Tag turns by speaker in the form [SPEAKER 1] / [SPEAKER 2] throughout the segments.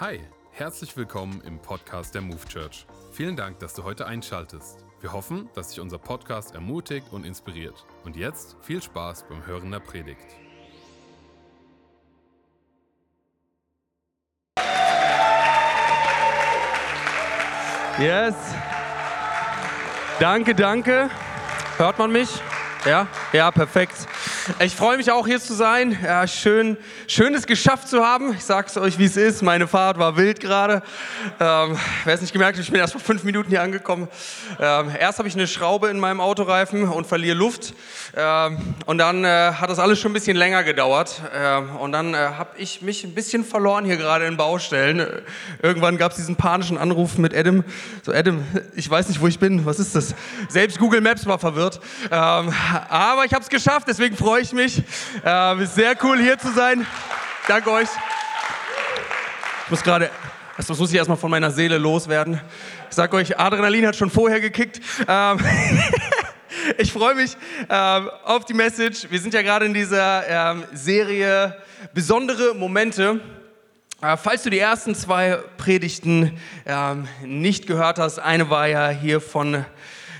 [SPEAKER 1] Hi, herzlich willkommen im Podcast der Move Church. Vielen Dank, dass du heute einschaltest. Wir hoffen, dass dich unser Podcast ermutigt und inspiriert. Und jetzt viel Spaß beim Hören der Predigt.
[SPEAKER 2] Yes. Danke, danke. Hört man mich? Ja? Ja, perfekt. Ich freue mich auch hier zu sein. Ja, schön, schön es geschafft zu haben. Ich sage es euch, wie es ist. Meine Fahrt war wild gerade. Ähm, wer es nicht gemerkt hat, ich bin erst vor fünf Minuten hier angekommen. Ähm, erst habe ich eine Schraube in meinem Autoreifen und verliere Luft. Ähm, und dann äh, hat das alles schon ein bisschen länger gedauert. Ähm, und dann äh, habe ich mich ein bisschen verloren hier gerade in Baustellen. Irgendwann gab es diesen panischen Anruf mit Adam. So, Adam, ich weiß nicht, wo ich bin. Was ist das? Selbst Google Maps war verwirrt. Ähm, aber ich habe es geschafft, deswegen freue ich mich. Äh, ist sehr cool hier zu sein. Danke euch. Ich muss gerade, das muss ich erstmal von meiner Seele loswerden. Ich sage euch, Adrenalin hat schon vorher gekickt. Ähm, ich freue mich ähm, auf die Message. Wir sind ja gerade in dieser ähm, Serie besondere Momente. Äh, falls du die ersten zwei Predigten ähm, nicht gehört hast, eine war ja hier von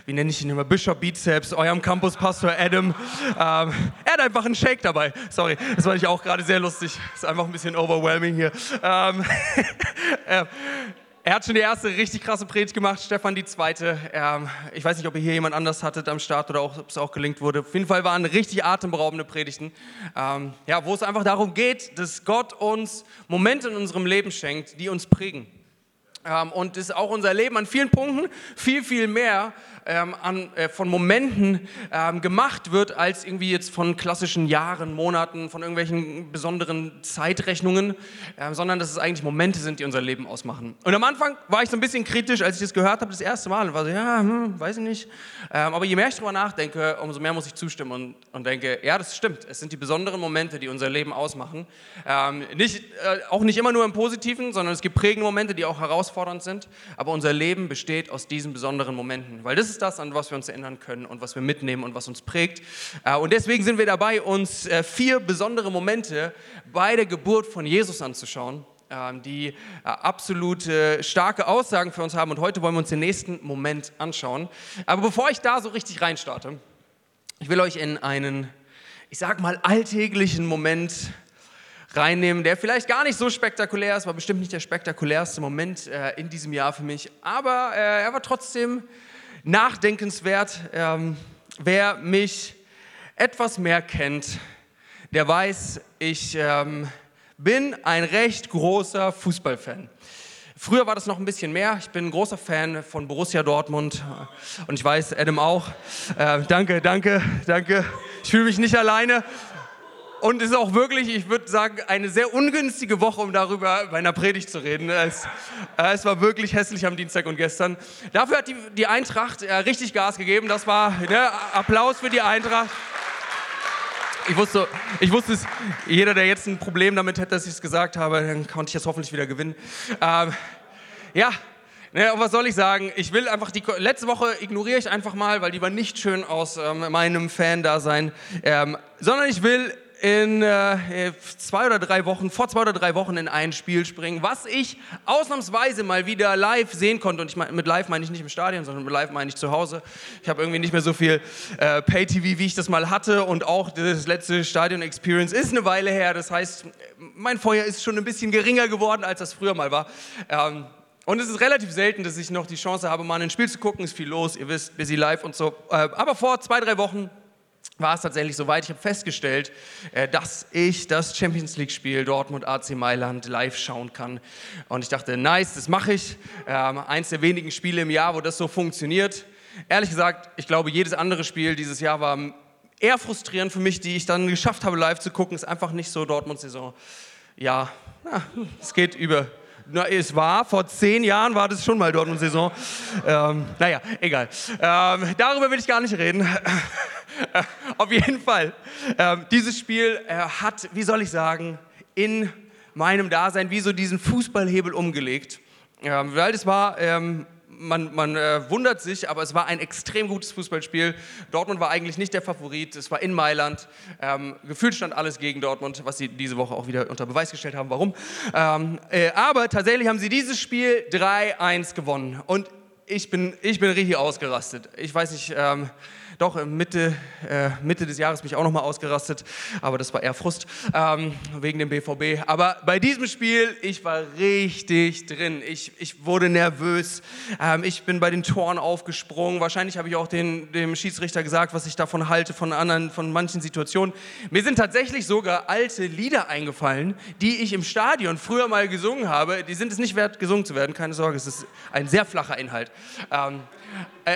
[SPEAKER 2] wie nenne ich ihn immer, Bishop Bizeps, eurem Campuspastor Adam. Ähm, er hat einfach einen Shake dabei. Sorry, das fand ich auch gerade sehr lustig. Ist einfach ein bisschen overwhelming hier. Ähm, äh, er hat schon die erste richtig krasse Predigt gemacht, Stefan die zweite. Ähm, ich weiß nicht, ob ihr hier jemand anders hattet am Start oder ob es auch gelingt wurde. Auf jeden Fall waren richtig atemberaubende Predigten, ähm, ja, wo es einfach darum geht, dass Gott uns Momente in unserem Leben schenkt, die uns prägen. Ähm, und ist auch unser Leben an vielen Punkten viel, viel mehr ähm, an, äh, von Momenten ähm, gemacht wird, als irgendwie jetzt von klassischen Jahren, Monaten, von irgendwelchen besonderen Zeitrechnungen, äh, sondern dass es eigentlich Momente sind, die unser Leben ausmachen. Und am Anfang war ich so ein bisschen kritisch, als ich das gehört habe, das erste Mal, und war so, ja, hm, weiß ich nicht. Ähm, aber je mehr ich darüber nachdenke, umso mehr muss ich zustimmen und, und denke, ja, das stimmt. Es sind die besonderen Momente, die unser Leben ausmachen. Ähm, nicht, äh, auch nicht immer nur im Positiven, sondern es gibt prägende Momente, die auch herausfordernd sind. Aber unser Leben besteht aus diesen besonderen Momenten, weil das ist ist das, an was wir uns erinnern können und was wir mitnehmen und was uns prägt. Äh, und deswegen sind wir dabei, uns äh, vier besondere Momente bei der Geburt von Jesus anzuschauen ähm, die äh, absolute starke Aussagen für uns haben. Und heute wollen wir uns den nächsten Moment anschauen. Aber bevor ich da so richtig reinstarte, ich will euch in einen, ich sag mal, alltäglichen Moment reinnehmen, der vielleicht gar nicht so spektakulär ist, war bestimmt nicht der spektakulärste Moment in diesem Jahr für mich, aber er war trotzdem nachdenkenswert. Ähm, wer mich etwas mehr kennt, der weiß, ich ähm, bin ein recht großer Fußballfan. Früher war das noch ein bisschen mehr. Ich bin ein großer Fan von Borussia Dortmund und ich weiß, Adam auch. Äh, danke, danke, danke. Ich fühle mich nicht alleine. Und ist auch wirklich, ich würde sagen, eine sehr ungünstige Woche, um darüber bei einer Predigt zu reden. Es, äh, es war wirklich hässlich am Dienstag und gestern. Dafür hat die, die Eintracht äh, richtig Gas gegeben. Das war ne, Applaus für die Eintracht. Ich wusste, ich wusste es, jeder, der jetzt ein Problem damit hätte, dass ich es gesagt habe, dann konnte ich es hoffentlich wieder gewinnen. Ähm, ja, Ne, was soll ich sagen? Ich will einfach die letzte Woche ignoriere ich einfach mal, weil die war nicht schön aus ähm, meinem Fan-Dasein, ähm, sondern ich will in äh, zwei oder drei Wochen, vor zwei oder drei Wochen in ein Spiel springen, was ich ausnahmsweise mal wieder live sehen konnte. Und ich mein, mit live meine ich nicht im Stadion, sondern mit live meine ich zu Hause. Ich habe irgendwie nicht mehr so viel äh, Pay-TV, wie ich das mal hatte. Und auch das letzte Stadion-Experience ist eine Weile her. Das heißt, mein Feuer ist schon ein bisschen geringer geworden, als das früher mal war. Ähm, und es ist relativ selten, dass ich noch die Chance habe, mal ein Spiel zu gucken. Ist viel los, ihr wisst, busy live und so. Äh, aber vor zwei, drei Wochen war es tatsächlich soweit. Ich habe festgestellt, äh, dass ich das Champions League-Spiel Dortmund AC Mailand live schauen kann. Und ich dachte, nice, das mache ich. Ähm, eins der wenigen Spiele im Jahr, wo das so funktioniert. Ehrlich gesagt, ich glaube, jedes andere Spiel dieses Jahr war eher frustrierend für mich, die ich dann geschafft habe, live zu gucken. Ist einfach nicht so Dortmund-Saison. Ja, es geht über na, es war, vor zehn Jahren war das schon mal Dortmund-Saison. Ähm, naja, egal. Ähm, darüber will ich gar nicht reden. Auf jeden Fall. Ähm, dieses Spiel äh, hat, wie soll ich sagen, in meinem Dasein wie so diesen Fußballhebel umgelegt. Ähm, weil das war ähm, man, man äh, wundert sich, aber es war ein extrem gutes Fußballspiel. Dortmund war eigentlich nicht der Favorit, es war in Mailand. Ähm, gefühlt stand alles gegen Dortmund, was sie diese Woche auch wieder unter Beweis gestellt haben, warum. Ähm, äh, aber tatsächlich haben sie dieses Spiel 3-1 gewonnen. Und ich bin, ich bin richtig ausgerastet. Ich weiß nicht, ähm, doch Mitte, äh, Mitte des Jahres bin ich auch nochmal ausgerastet, aber das war eher Frust ähm, wegen dem BVB. Aber bei diesem Spiel, ich war richtig drin. Ich, ich wurde nervös. Ähm, ich bin bei den Toren aufgesprungen. Wahrscheinlich habe ich auch den, dem Schiedsrichter gesagt, was ich davon halte, von anderen, von manchen Situationen. Mir sind tatsächlich sogar alte Lieder eingefallen, die ich im Stadion früher mal gesungen habe. Die sind es nicht wert, gesungen zu werden. Keine Sorge, es ist ein sehr flacher Inhalt. Ähm, äh,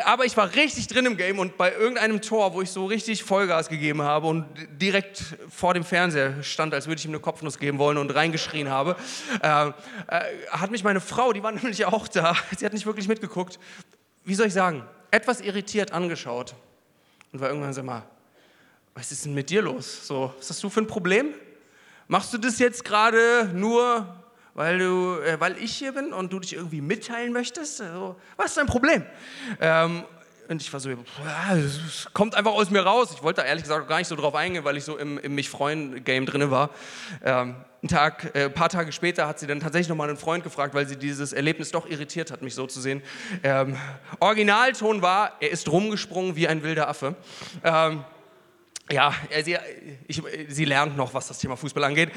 [SPEAKER 2] aber ich war richtig drin im Game und bei irgendeinem Tor, wo ich so richtig Vollgas gegeben habe und direkt vor dem Fernseher stand, als würde ich ihm eine Kopfnuss geben wollen und reingeschrien habe, äh, äh, hat mich meine Frau, die war nämlich auch da, sie hat nicht wirklich mitgeguckt, wie soll ich sagen, etwas irritiert angeschaut und war irgendwann so mal, was ist denn mit dir los? So, was hast du für ein Problem? Machst du das jetzt gerade nur, weil, du, äh, weil ich hier bin und du dich irgendwie mitteilen möchtest? Also, was ist dein Problem? Ähm, und ich war so, es kommt einfach aus mir raus. Ich wollte da ehrlich gesagt gar nicht so drauf eingehen, weil ich so im, im Mich-Freuen-Game drin war. Ähm, ein, Tag, äh, paar Tage später hat sie dann tatsächlich nochmal einen Freund gefragt, weil sie dieses Erlebnis doch irritiert hat, mich so zu sehen. Ähm, Originalton war, er ist rumgesprungen wie ein wilder Affe. Ähm, ja, sie, ich, sie lernt noch, was das Thema Fußball angeht.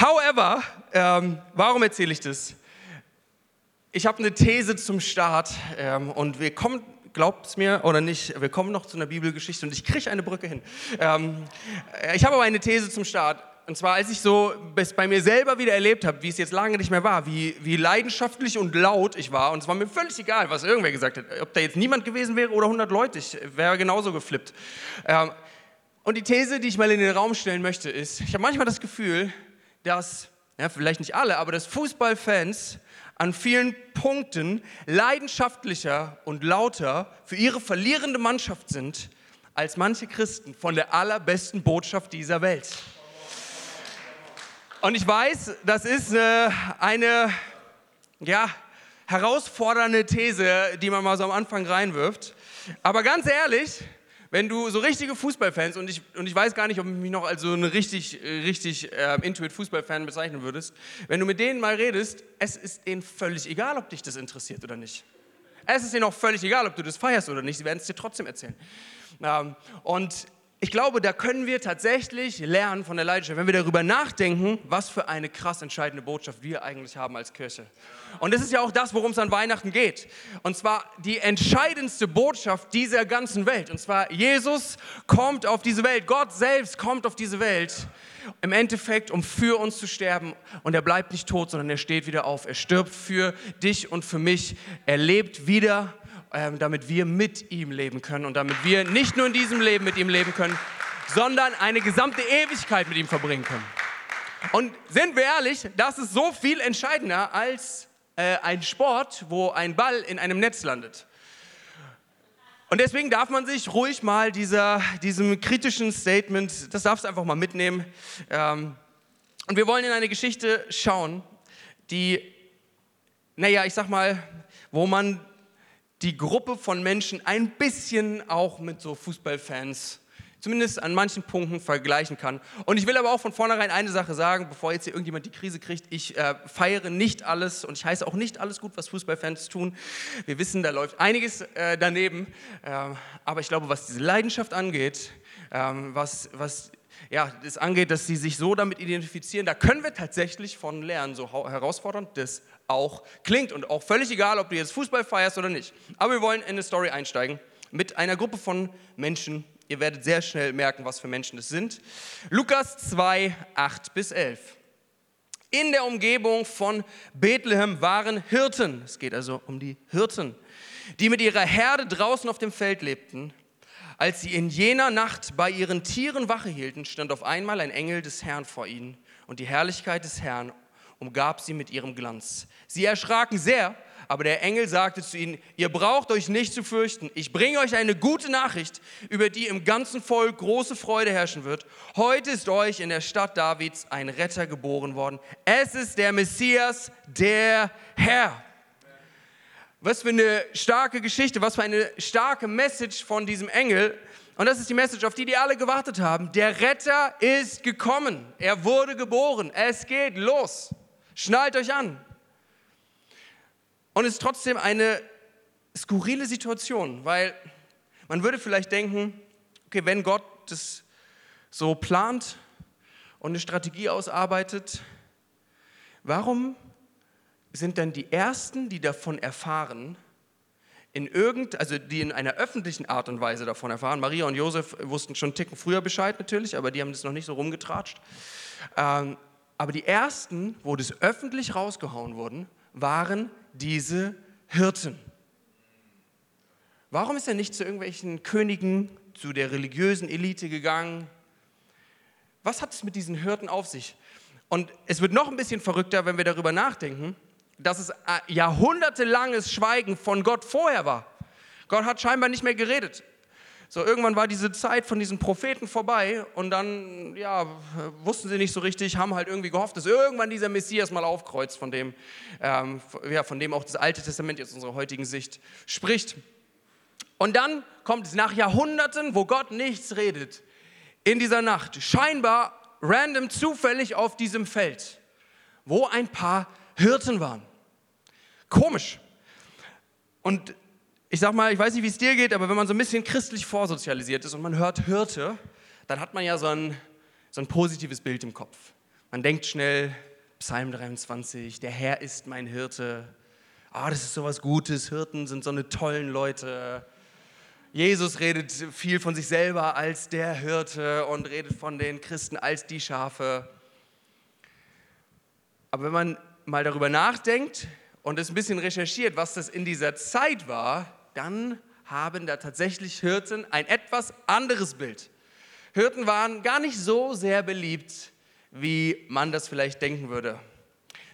[SPEAKER 2] However, ähm, warum erzähle ich das? Ich habe eine These zum Start ähm, und wir kommen, glaubt es mir oder nicht, wir kommen noch zu einer Bibelgeschichte und ich kriege eine Brücke hin. Ähm, ich habe aber eine These zum Start. Und zwar, als ich so es bei mir selber wieder erlebt habe, wie es jetzt lange nicht mehr war, wie, wie leidenschaftlich und laut ich war. Und es war mir völlig egal, was irgendwer gesagt hat. Ob da jetzt niemand gewesen wäre oder 100 Leute, ich wäre genauso geflippt. Ähm, und die These, die ich mal in den Raum stellen möchte, ist, ich habe manchmal das Gefühl, dass, ja, vielleicht nicht alle, aber dass Fußballfans an vielen Punkten leidenschaftlicher und lauter für ihre verlierende Mannschaft sind, als manche Christen von der allerbesten Botschaft dieser Welt. Und ich weiß, das ist äh, eine ja, herausfordernde These, die man mal so am Anfang reinwirft. Aber ganz ehrlich, wenn du so richtige Fußballfans, und ich, und ich weiß gar nicht, ob du mich noch als so ein richtig, richtig äh, Intuit-Fußballfan bezeichnen würdest, wenn du mit denen mal redest, es ist denen völlig egal, ob dich das interessiert oder nicht. Es ist denen auch völlig egal, ob du das feierst oder nicht, sie werden es dir trotzdem erzählen. Ähm, und ich glaube, da können wir tatsächlich lernen von der Leidenschaft, wenn wir darüber nachdenken, was für eine krass entscheidende Botschaft wir eigentlich haben als Kirche. Und das ist ja auch das, worum es an Weihnachten geht. Und zwar die entscheidendste Botschaft dieser ganzen Welt. Und zwar, Jesus kommt auf diese Welt, Gott selbst kommt auf diese Welt, im Endeffekt, um für uns zu sterben. Und er bleibt nicht tot, sondern er steht wieder auf. Er stirbt für dich und für mich. Er lebt wieder damit wir mit ihm leben können und damit wir nicht nur in diesem Leben mit ihm leben können, sondern eine gesamte Ewigkeit mit ihm verbringen können. Und sind wir ehrlich, das ist so viel entscheidender als äh, ein Sport, wo ein Ball in einem Netz landet. Und deswegen darf man sich ruhig mal dieser, diesem kritischen Statement, das darfst du einfach mal mitnehmen. Ähm, und wir wollen in eine Geschichte schauen, die, naja, ich sag mal, wo man die Gruppe von Menschen ein bisschen auch mit so Fußballfans zumindest an manchen Punkten vergleichen kann. Und ich will aber auch von vornherein eine Sache sagen, bevor jetzt hier irgendjemand die Krise kriegt. Ich äh, feiere nicht alles und ich heiße auch nicht alles gut, was Fußballfans tun. Wir wissen, da läuft einiges äh, daneben. Äh, aber ich glaube, was diese Leidenschaft angeht, ähm, was, was ja, das angeht, dass sie sich so damit identifizieren, da können wir tatsächlich von lernen, so herausfordernd das auch klingt. Und auch völlig egal, ob du jetzt Fußball feierst oder nicht. Aber wir wollen in eine Story einsteigen mit einer Gruppe von Menschen. Ihr werdet sehr schnell merken, was für Menschen das sind. Lukas 2, 8 bis 11. In der Umgebung von Bethlehem waren Hirten. Es geht also um die Hirten, die mit ihrer Herde draußen auf dem Feld lebten. Als sie in jener Nacht bei ihren Tieren Wache hielten, stand auf einmal ein Engel des Herrn vor ihnen und die Herrlichkeit des Herrn umgab sie mit ihrem Glanz. Sie erschraken sehr, aber der Engel sagte zu ihnen, ihr braucht euch nicht zu fürchten. Ich bringe euch eine gute Nachricht, über die im ganzen Volk große Freude herrschen wird. Heute ist euch in der Stadt Davids ein Retter geboren worden. Es ist der Messias, der Herr. Was für eine starke Geschichte, was für eine starke Message von diesem Engel. Und das ist die Message, auf die die alle gewartet haben. Der Retter ist gekommen. Er wurde geboren. Es geht los. Schnallt euch an. Und es ist trotzdem eine skurrile Situation, weil man würde vielleicht denken, okay, wenn Gott das so plant und eine Strategie ausarbeitet, warum sind dann die Ersten, die davon erfahren, in irgend, also die in einer öffentlichen Art und Weise davon erfahren. Maria und Josef wussten schon einen Ticken früher Bescheid natürlich, aber die haben das noch nicht so rumgetratscht. Ähm, aber die ersten, wo das öffentlich rausgehauen wurden, waren diese Hirten. Warum ist er nicht zu irgendwelchen Königen, zu der religiösen Elite gegangen? Was hat es mit diesen Hirten auf sich? Und es wird noch ein bisschen verrückter, wenn wir darüber nachdenken, dass es jahrhundertelanges Schweigen von Gott vorher war. Gott hat scheinbar nicht mehr geredet. So, irgendwann war diese Zeit von diesen Propheten vorbei und dann, ja, wussten sie nicht so richtig, haben halt irgendwie gehofft, dass irgendwann dieser Messias mal aufkreuzt, von dem, ähm, ja, von dem auch das Alte Testament jetzt unserer heutigen Sicht spricht. Und dann kommt es nach Jahrhunderten, wo Gott nichts redet, in dieser Nacht, scheinbar random zufällig auf diesem Feld, wo ein paar Hirten waren. Komisch. Und ich sag mal, ich weiß nicht, wie es dir geht, aber wenn man so ein bisschen christlich vorsozialisiert ist und man hört Hirte, dann hat man ja so ein, so ein positives Bild im Kopf. Man denkt schnell, Psalm 23, der Herr ist mein Hirte. Ah, das ist sowas Gutes, Hirten sind so eine tollen Leute. Jesus redet viel von sich selber als der Hirte und redet von den Christen als die Schafe. Aber wenn man mal darüber nachdenkt und es ein bisschen recherchiert, was das in dieser Zeit war, dann haben da tatsächlich Hirten ein etwas anderes Bild. Hirten waren gar nicht so sehr beliebt, wie man das vielleicht denken würde.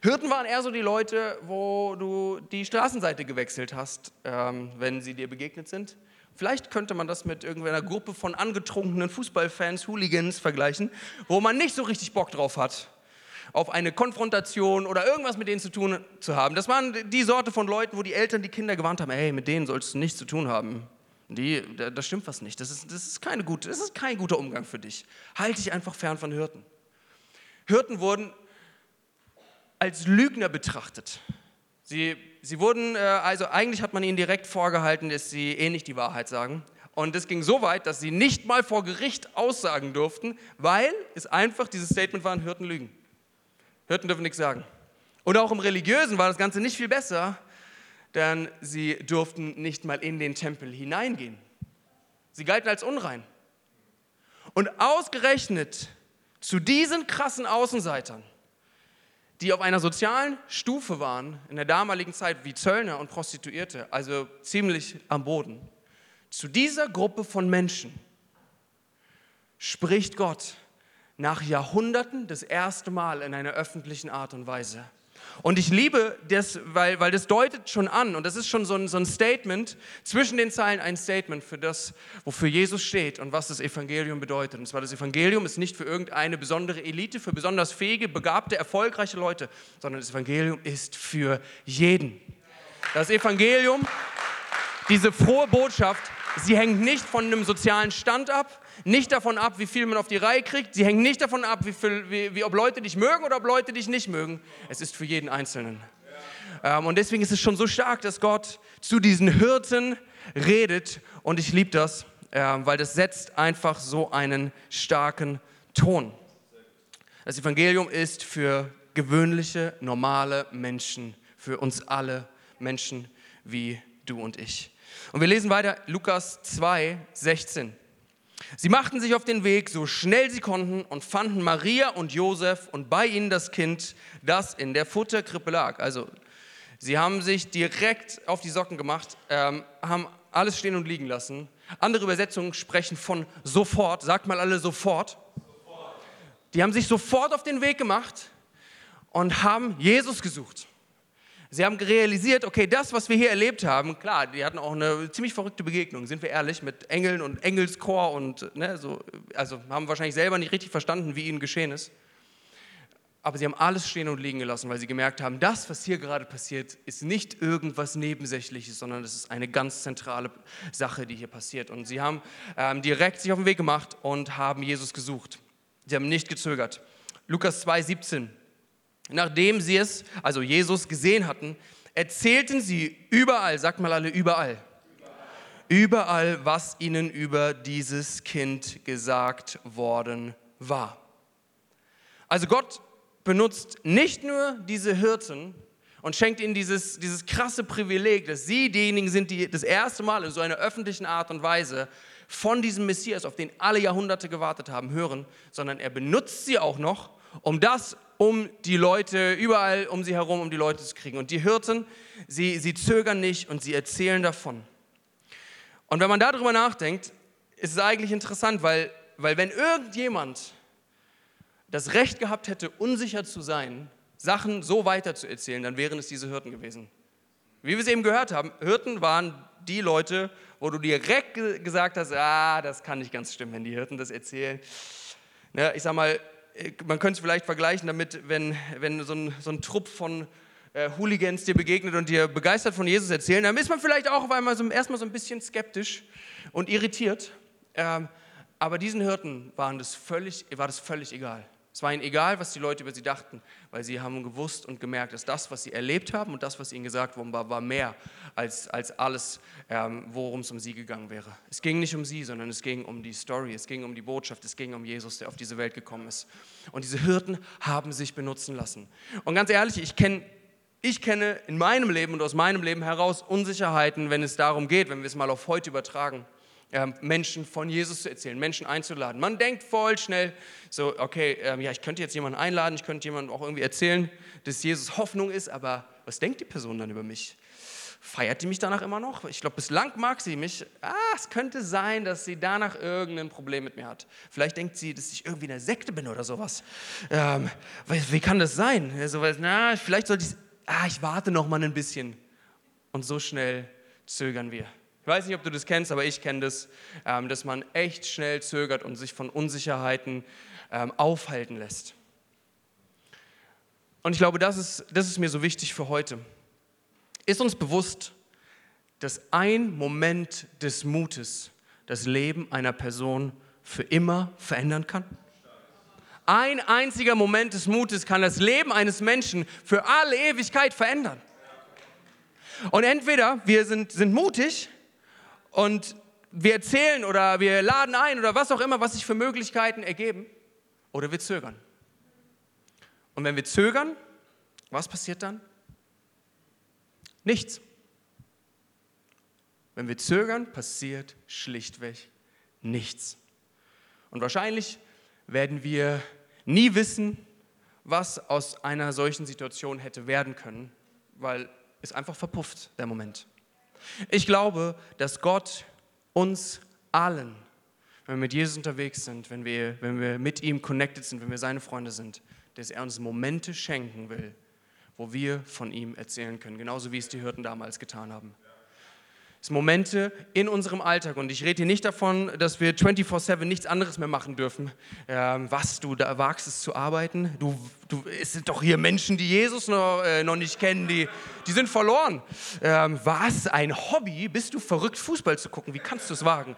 [SPEAKER 2] Hirten waren eher so die Leute, wo du die Straßenseite gewechselt hast, ähm, wenn sie dir begegnet sind. Vielleicht könnte man das mit irgendeiner Gruppe von angetrunkenen Fußballfans, Hooligans vergleichen, wo man nicht so richtig Bock drauf hat auf eine Konfrontation oder irgendwas mit denen zu tun zu haben. Das waren die Sorte von Leuten, wo die Eltern die Kinder gewarnt haben, hey, mit denen sollst du nichts zu tun haben. Die, da, da stimmt was nicht. Das ist, das, ist keine gute, das ist kein guter Umgang für dich. Halte dich einfach fern von Hirten. Hirten wurden als Lügner betrachtet. Sie, sie wurden, äh, also eigentlich hat man ihnen direkt vorgehalten, dass sie eh nicht die Wahrheit sagen. Und es ging so weit, dass sie nicht mal vor Gericht aussagen durften, weil es einfach dieses Statement war, Hirten lügen. Hirten dürfen nichts sagen. Und auch im Religiösen war das Ganze nicht viel besser, denn sie durften nicht mal in den Tempel hineingehen. Sie galten als unrein. Und ausgerechnet zu diesen krassen Außenseitern, die auf einer sozialen Stufe waren, in der damaligen Zeit wie Zöllner und Prostituierte, also ziemlich am Boden, zu dieser Gruppe von Menschen spricht Gott nach Jahrhunderten das erste Mal in einer öffentlichen Art und Weise. Und ich liebe das, weil, weil das deutet schon an, und das ist schon so ein, so ein Statement, zwischen den Zeilen ein Statement für das, wofür Jesus steht und was das Evangelium bedeutet. Und zwar das Evangelium ist nicht für irgendeine besondere Elite, für besonders fähige, begabte, erfolgreiche Leute, sondern das Evangelium ist für jeden. Das Evangelium, diese frohe Botschaft, sie hängt nicht von einem sozialen Stand ab, nicht davon ab, wie viel man auf die Reihe kriegt. Sie hängen nicht davon ab, wie, viel, wie, wie ob Leute dich mögen oder ob Leute dich nicht mögen. Es ist für jeden Einzelnen. Ähm, und deswegen ist es schon so stark, dass Gott zu diesen Hirten redet. Und ich liebe das, ähm, weil das setzt einfach so einen starken Ton. Das Evangelium ist für gewöhnliche, normale Menschen, für uns alle Menschen wie du und ich. Und wir lesen weiter Lukas 2, 16. Sie machten sich auf den Weg, so schnell sie konnten, und fanden Maria und Josef und bei ihnen das Kind, das in der Futterkrippe lag. Also, sie haben sich direkt auf die Socken gemacht, ähm, haben alles stehen und liegen lassen. Andere Übersetzungen sprechen von sofort. Sagt mal alle sofort. sofort. Die haben sich sofort auf den Weg gemacht und haben Jesus gesucht. Sie haben realisiert, okay, das, was wir hier erlebt haben, klar, die hatten auch eine ziemlich verrückte Begegnung, sind wir ehrlich, mit Engeln und Engelschor und ne, so, also haben wahrscheinlich selber nicht richtig verstanden, wie ihnen geschehen ist. Aber sie haben alles stehen und liegen gelassen, weil sie gemerkt haben, das, was hier gerade passiert, ist nicht irgendwas Nebensächliches, sondern es ist eine ganz zentrale Sache, die hier passiert. Und sie haben ähm, direkt sich auf den Weg gemacht und haben Jesus gesucht. Sie haben nicht gezögert. Lukas 2, 17. Nachdem sie es, also Jesus, gesehen hatten, erzählten sie überall, sagt mal alle überall, überall, was ihnen über dieses Kind gesagt worden war. Also Gott benutzt nicht nur diese Hirten und schenkt ihnen dieses, dieses krasse Privileg, dass sie diejenigen sind, die das erste Mal in so einer öffentlichen Art und Weise von diesem Messias, auf den alle Jahrhunderte gewartet haben, hören, sondern er benutzt sie auch noch, um das, um die Leute, überall um sie herum, um die Leute zu kriegen. Und die Hirten, sie, sie zögern nicht und sie erzählen davon. Und wenn man darüber nachdenkt, ist es eigentlich interessant, weil, weil wenn irgendjemand das Recht gehabt hätte, unsicher zu sein, Sachen so weiterzuerzählen, dann wären es diese Hirten gewesen. Wie wir es eben gehört haben, Hirten waren die Leute, wo du direkt gesagt hast, ah, das kann nicht ganz stimmen, wenn die Hirten das erzählen. Ja, ich sag mal, man könnte es vielleicht vergleichen damit, wenn, wenn so, ein, so ein Trupp von äh, Hooligans dir begegnet und dir begeistert von Jesus erzählen, dann ist man vielleicht auch auf einmal so, erstmal so ein bisschen skeptisch und irritiert. Ähm, aber diesen Hirten waren das völlig, war das völlig egal. Es war ihnen egal, was die Leute über sie dachten, weil sie haben gewusst und gemerkt, dass das, was sie erlebt haben und das, was ihnen gesagt worden war, war mehr als, als alles, ähm, worum es um sie gegangen wäre. Es ging nicht um sie, sondern es ging um die Story, es ging um die Botschaft, es ging um Jesus, der auf diese Welt gekommen ist. Und diese Hirten haben sich benutzen lassen. Und ganz ehrlich, ich kenne ich kenne in meinem Leben und aus meinem Leben heraus Unsicherheiten, wenn es darum geht, wenn wir es mal auf heute übertragen Menschen von Jesus zu erzählen, Menschen einzuladen. Man denkt voll schnell so, okay, ähm, ja, ich könnte jetzt jemanden einladen, ich könnte jemandem auch irgendwie erzählen, dass Jesus Hoffnung ist, aber was denkt die Person dann über mich? Feiert die mich danach immer noch? Ich glaube, bislang mag sie mich. Ah, es könnte sein, dass sie danach irgendein Problem mit mir hat. Vielleicht denkt sie, dass ich irgendwie in der Sekte bin oder sowas. Ähm, wie kann das sein? So, na, vielleicht sollte ich, ah, ich warte noch mal ein bisschen. Und so schnell zögern wir. Ich weiß nicht, ob du das kennst, aber ich kenne das, ähm, dass man echt schnell zögert und sich von Unsicherheiten ähm, aufhalten lässt. Und ich glaube, das ist, das ist mir so wichtig für heute. Ist uns bewusst, dass ein Moment des Mutes das Leben einer Person für immer verändern kann? Ein einziger Moment des Mutes kann das Leben eines Menschen für alle Ewigkeit verändern. Und entweder wir sind, sind mutig und wir erzählen oder wir laden ein oder was auch immer, was sich für Möglichkeiten ergeben, oder wir zögern. Und wenn wir zögern, was passiert dann? Nichts. Wenn wir zögern, passiert schlichtweg nichts. Und wahrscheinlich werden wir nie wissen, was aus einer solchen Situation hätte werden können, weil es einfach verpufft, der Moment. Ich glaube, dass Gott uns allen, wenn wir mit Jesus unterwegs sind, wenn wir, wenn wir mit ihm connected sind, wenn wir seine Freunde sind, dass er uns Momente schenken will, wo wir von ihm erzählen können, genauso wie es die Hirten damals getan haben. Sind Momente in unserem Alltag. Und ich rede hier nicht davon, dass wir 24-7 nichts anderes mehr machen dürfen. Ähm, was, du da wagst es zu arbeiten? Du, du, es sind doch hier Menschen, die Jesus noch, äh, noch nicht kennen, die, die sind verloren. Ähm, was, ein Hobby? Bist du verrückt, Fußball zu gucken? Wie kannst du es wagen?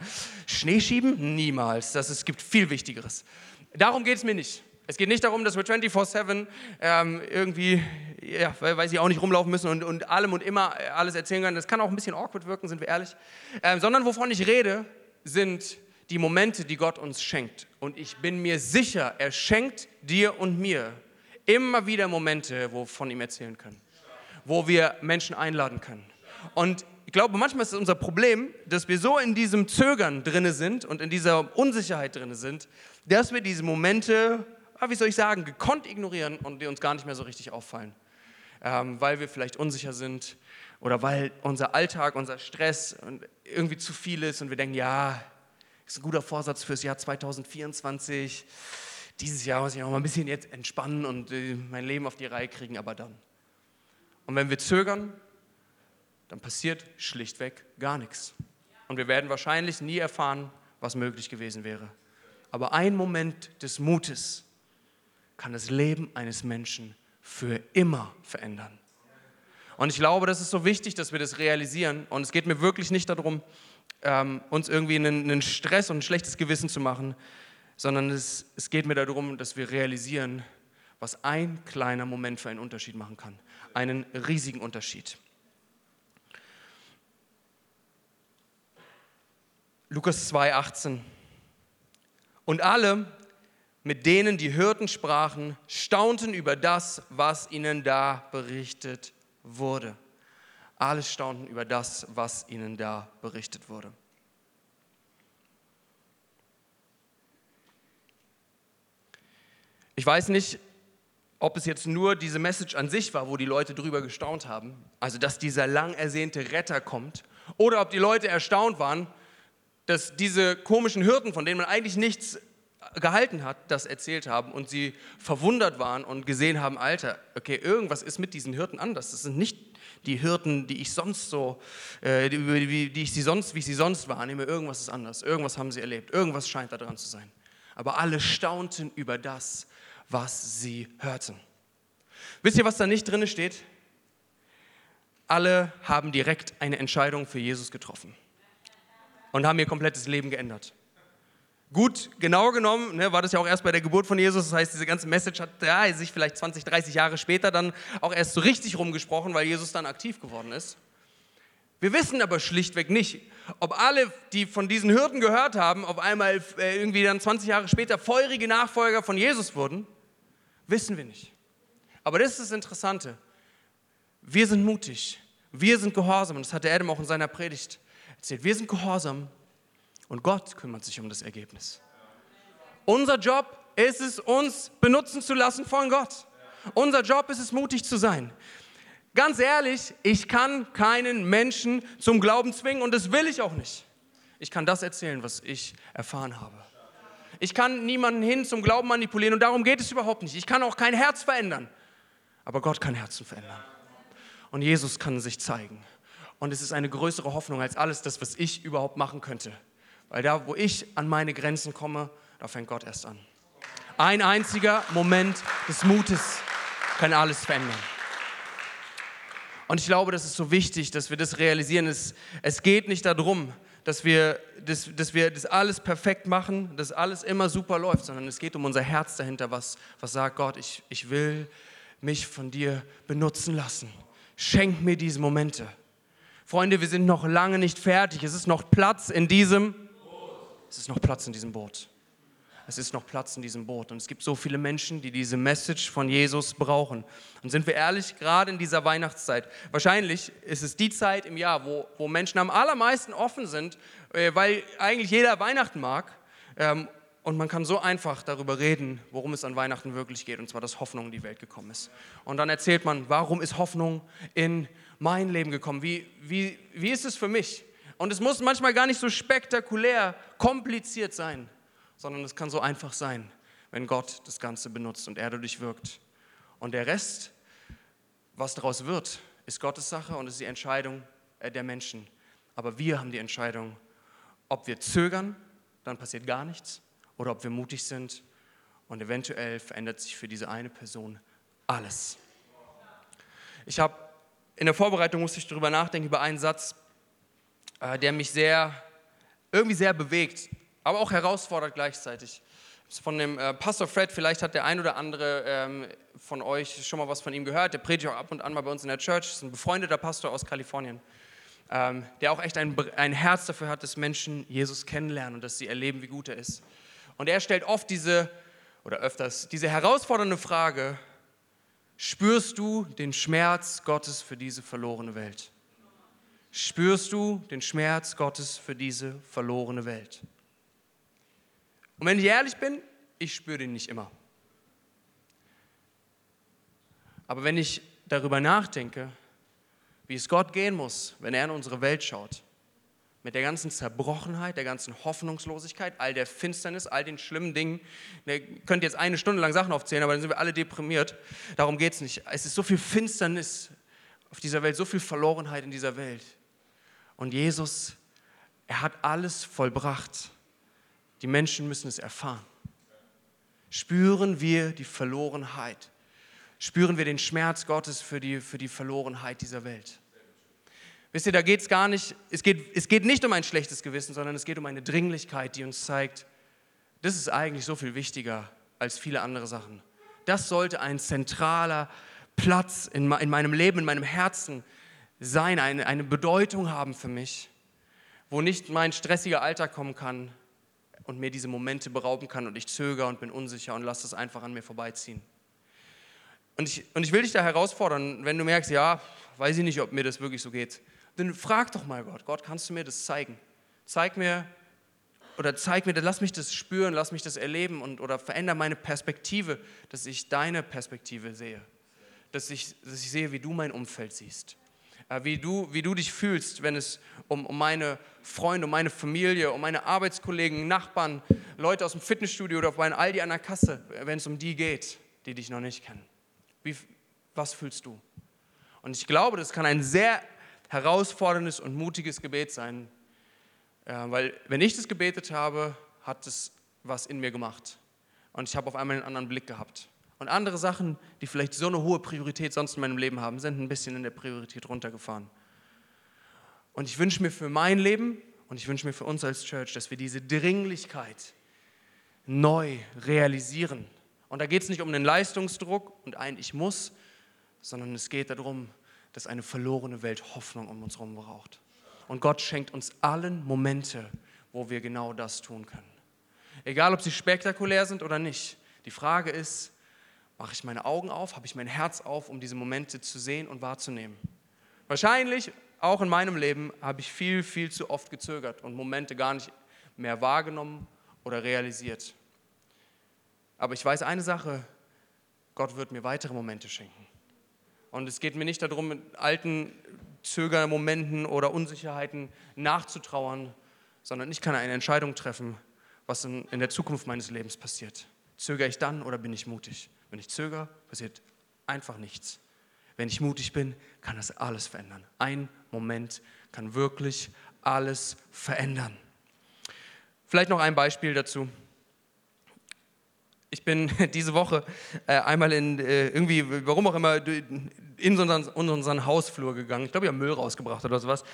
[SPEAKER 2] Schneeschieben? Niemals. Das, es gibt viel Wichtigeres. Darum geht es mir nicht. Es geht nicht darum, dass wir 24-7 ähm, irgendwie, ja, weil sie auch nicht rumlaufen müssen und, und allem und immer alles erzählen können. Das kann auch ein bisschen awkward wirken, sind wir ehrlich. Ähm, sondern wovon ich rede, sind die Momente, die Gott uns schenkt. Und ich bin mir sicher, er schenkt dir und mir immer wieder Momente, wo wir von ihm erzählen können. Wo wir Menschen einladen können. Und ich glaube, manchmal ist es unser Problem, dass wir so in diesem Zögern drinne sind und in dieser Unsicherheit drinne sind, dass wir diese Momente wie soll ich sagen, gekonnt ignorieren und die uns gar nicht mehr so richtig auffallen. Ähm, weil wir vielleicht unsicher sind oder weil unser Alltag, unser Stress irgendwie zu viel ist und wir denken, ja, ist ein guter Vorsatz fürs Jahr 2024. Dieses Jahr muss ich auch mal ein bisschen jetzt entspannen und äh, mein Leben auf die Reihe kriegen, aber dann. Und wenn wir zögern, dann passiert schlichtweg gar nichts. Und wir werden wahrscheinlich nie erfahren, was möglich gewesen wäre. Aber ein Moment des Mutes kann das Leben eines Menschen für immer verändern. Und ich glaube, das ist so wichtig, dass wir das realisieren. Und es geht mir wirklich nicht darum, ähm, uns irgendwie einen, Stress und ein schlechtes Gewissen zu machen, sondern es, es geht mir darum, dass wir realisieren, was ein kleiner Moment für einen Unterschied machen kann. Einen riesigen Unterschied. Lukas 2,18. Und alle, mit denen die Hirten sprachen, staunten über das, was ihnen da berichtet wurde. Alle staunten über das, was ihnen da berichtet wurde. Ich weiß nicht, ob es jetzt nur diese Message an sich war, wo die Leute drüber gestaunt haben, also dass dieser lang ersehnte Retter kommt, oder ob die Leute erstaunt waren, dass diese komischen Hirten, von denen man eigentlich nichts gehalten hat, das erzählt haben und sie verwundert waren und gesehen haben, Alter, okay, irgendwas ist mit diesen Hirten anders. Das sind nicht die Hirten, die ich sonst so, äh, die, die ich sie sonst, wie ich sie sonst wahrnehme. Irgendwas ist anders. Irgendwas haben sie erlebt. Irgendwas scheint da dran zu sein. Aber alle staunten über das, was sie hörten. Wisst ihr, was da nicht drin steht? Alle haben direkt eine Entscheidung für Jesus getroffen und haben ihr komplettes Leben geändert. Gut, genau genommen ne, war das ja auch erst bei der Geburt von Jesus. Das heißt, diese ganze Message hat ja, sich vielleicht 20, 30 Jahre später dann auch erst so richtig rumgesprochen, weil Jesus dann aktiv geworden ist. Wir wissen aber schlichtweg nicht, ob alle, die von diesen Hürden gehört haben, auf einmal äh, irgendwie dann 20 Jahre später feurige Nachfolger von Jesus wurden. Wissen wir nicht. Aber das ist das Interessante. Wir sind mutig. Wir sind gehorsam. Und das hat der Adam auch in seiner Predigt erzählt, wir sind gehorsam und Gott kümmert sich um das Ergebnis. Unser Job ist es, uns benutzen zu lassen von Gott. Unser Job ist es, mutig zu sein. Ganz ehrlich, ich kann keinen Menschen zum Glauben zwingen und das will ich auch nicht. Ich kann das erzählen, was ich erfahren habe. Ich kann niemanden hin zum Glauben manipulieren und darum geht es überhaupt nicht. Ich kann auch kein Herz verändern, aber Gott kann Herzen verändern. Und Jesus kann sich zeigen. Und es ist eine größere Hoffnung als alles das, was ich überhaupt machen könnte. Weil da, wo ich an meine Grenzen komme, da fängt Gott erst an. Ein einziger Moment des Mutes kann alles verändern. Und ich glaube, das ist so wichtig, dass wir das realisieren. Es, es geht nicht darum, dass wir, dass, dass wir das alles perfekt machen, dass alles immer super läuft, sondern es geht um unser Herz dahinter, was, was sagt Gott, ich, ich will mich von dir benutzen lassen. Schenk mir diese Momente. Freunde, wir sind noch lange nicht fertig. Es ist noch Platz in diesem Es ist noch Platz in diesem Boot. Es ist noch Platz in diesem Boot. Und es gibt so viele Menschen, die diese Message von Jesus brauchen. Und sind wir ehrlich, gerade in dieser Weihnachtszeit, wahrscheinlich ist es die Zeit im Jahr, wo, wo Menschen am allermeisten offen sind, äh, weil eigentlich jeder Weihnachten mag. Ähm, und man kann so einfach darüber reden, worum es an Weihnachten wirklich geht, und zwar, dass Hoffnung in die Welt gekommen ist. Und dann erzählt man, warum ist Hoffnung in mein Leben gekommen? Wie, wie, wie ist es für mich? Und es muss manchmal gar nicht so spektakulär, kompliziert sein, sondern es kann so einfach sein, wenn Gott das Ganze benutzt und er dadurch wirkt. Und der Rest, was daraus wird, ist Gottes Sache und ist die Entscheidung äh, der Menschen. Aber wir haben die Entscheidung, ob wir zögern, dann passiert gar nichts, oder ob wir mutig sind und eventuell verändert sich für diese eine Person alles. Ich habe in der Vorbereitung musste ich darüber nachdenken, über einen Satz, der mich sehr, irgendwie sehr bewegt, aber auch herausfordert gleichzeitig. Von dem äh, Pastor Fred, vielleicht hat der ein oder andere ähm, von euch schon mal was von ihm gehört. Der predigt auch ab und an mal bei uns in der Church. Ist ein befreundeter Pastor aus Kalifornien, ähm, der auch echt ein, ein Herz dafür hat, dass Menschen Jesus kennenlernen und dass sie erleben, wie gut er ist. Und er stellt oft diese, oder öfters, diese herausfordernde Frage, Spürst du den Schmerz Gottes für diese verlorene Welt? Spürst du den Schmerz Gottes für diese verlorene Welt? Und wenn ich ehrlich bin, ich spüre den nicht immer. Aber wenn ich darüber nachdenke, wie es Gott gehen muss, wenn er in unsere Welt schaut, mit der ganzen Zerbrochenheit, der ganzen Hoffnungslosigkeit, all der Finsternis, all den schlimmen Dingen. Ihr könnt jetzt eine Stunde lang Sachen aufzählen, aber dann sind wir alle deprimiert. Darum geht es nicht. Es ist so viel Finsternis auf dieser Welt, so viel Verlorenheit in dieser Welt. Und Jesus, er hat alles vollbracht. Die Menschen müssen es erfahren. spüren wir die Verlorenheit. Spüren wir den Schmerz Gottes für die, für die Verlorenheit dieser Welt. Wisst ihr, da geht es gar nicht, es geht, es geht nicht um ein schlechtes Gewissen, sondern es geht um eine Dringlichkeit, die uns zeigt, das ist eigentlich so viel wichtiger als viele andere Sachen. Das sollte ein zentraler Platz in, in meinem Leben, in meinem Herzen sein, eine, eine Bedeutung haben für mich, wo nicht mein stressiger Alltag kommen kann und mir diese Momente berauben kann und ich zögere und bin unsicher und lasse es einfach an mir vorbeiziehen. Und ich, und ich will dich da herausfordern, wenn du merkst, ja, weiß ich nicht, ob mir das wirklich so geht, dann frag doch mal Gott, Gott, kannst du mir das zeigen? Zeig mir, oder zeig mir, lass mich das spüren, lass mich das erleben und, oder verändere meine Perspektive, dass ich deine Perspektive sehe. Dass ich, dass ich sehe, wie du mein Umfeld siehst. Äh, wie du, wie du dich fühlst, wenn es um, um meine Freunde, um meine Familie, um meine Arbeitskollegen, Nachbarn, Leute aus dem Fitnessstudio oder bei Aldi an der Kasse, wenn es um die geht, die dich noch nicht kennen. Wie, was fühlst du? Und ich glaube, das kann ein sehr herausforderndes und mutiges Gebet sein, ja, weil wenn ich das gebetet habe, hat es was in mir gemacht. Und ich habe auf einmal einen anderen Blick gehabt. Und andere Sachen, die vielleicht so eine hohe Priorität sonst in meinem Leben haben, sind ein bisschen in der Priorität runtergefahren. Und ich wünsche mir für mein Leben und ich wünsche mir für uns als Church, dass wir diese Dringlichkeit neu realisieren. Und da geht es nicht um einen Leistungsdruck und ein Ich muss, sondern es geht darum, dass eine verlorene Welt Hoffnung um uns herum braucht. Und Gott schenkt uns allen Momente, wo wir genau das tun können. Egal, ob sie spektakulär sind oder nicht. Die Frage ist, mache ich meine Augen auf, habe ich mein Herz auf, um diese Momente zu sehen und wahrzunehmen. Wahrscheinlich, auch in meinem Leben, habe ich viel, viel zu oft gezögert und Momente gar nicht mehr wahrgenommen oder realisiert. Aber ich weiß eine Sache, Gott wird mir weitere Momente schenken. Und es geht mir nicht darum, mit alten Zögermomenten oder Unsicherheiten nachzutrauern, sondern ich kann eine Entscheidung treffen, was in, der Zukunft meines Lebens passiert. Zögere ich dann oder bin ich mutig? Wenn ich zögere, passiert einfach nichts. Wenn ich mutig bin, kann das alles verändern. Ein Moment kann wirklich alles verändern. Vielleicht noch ein Beispiel dazu. Ich bin diese Woche äh, einmal in, äh, irgendwie, warum auch immer, in unseren, Hausflur gegangen. Ich glaube, ich habe Müll rausgebracht oder sowas.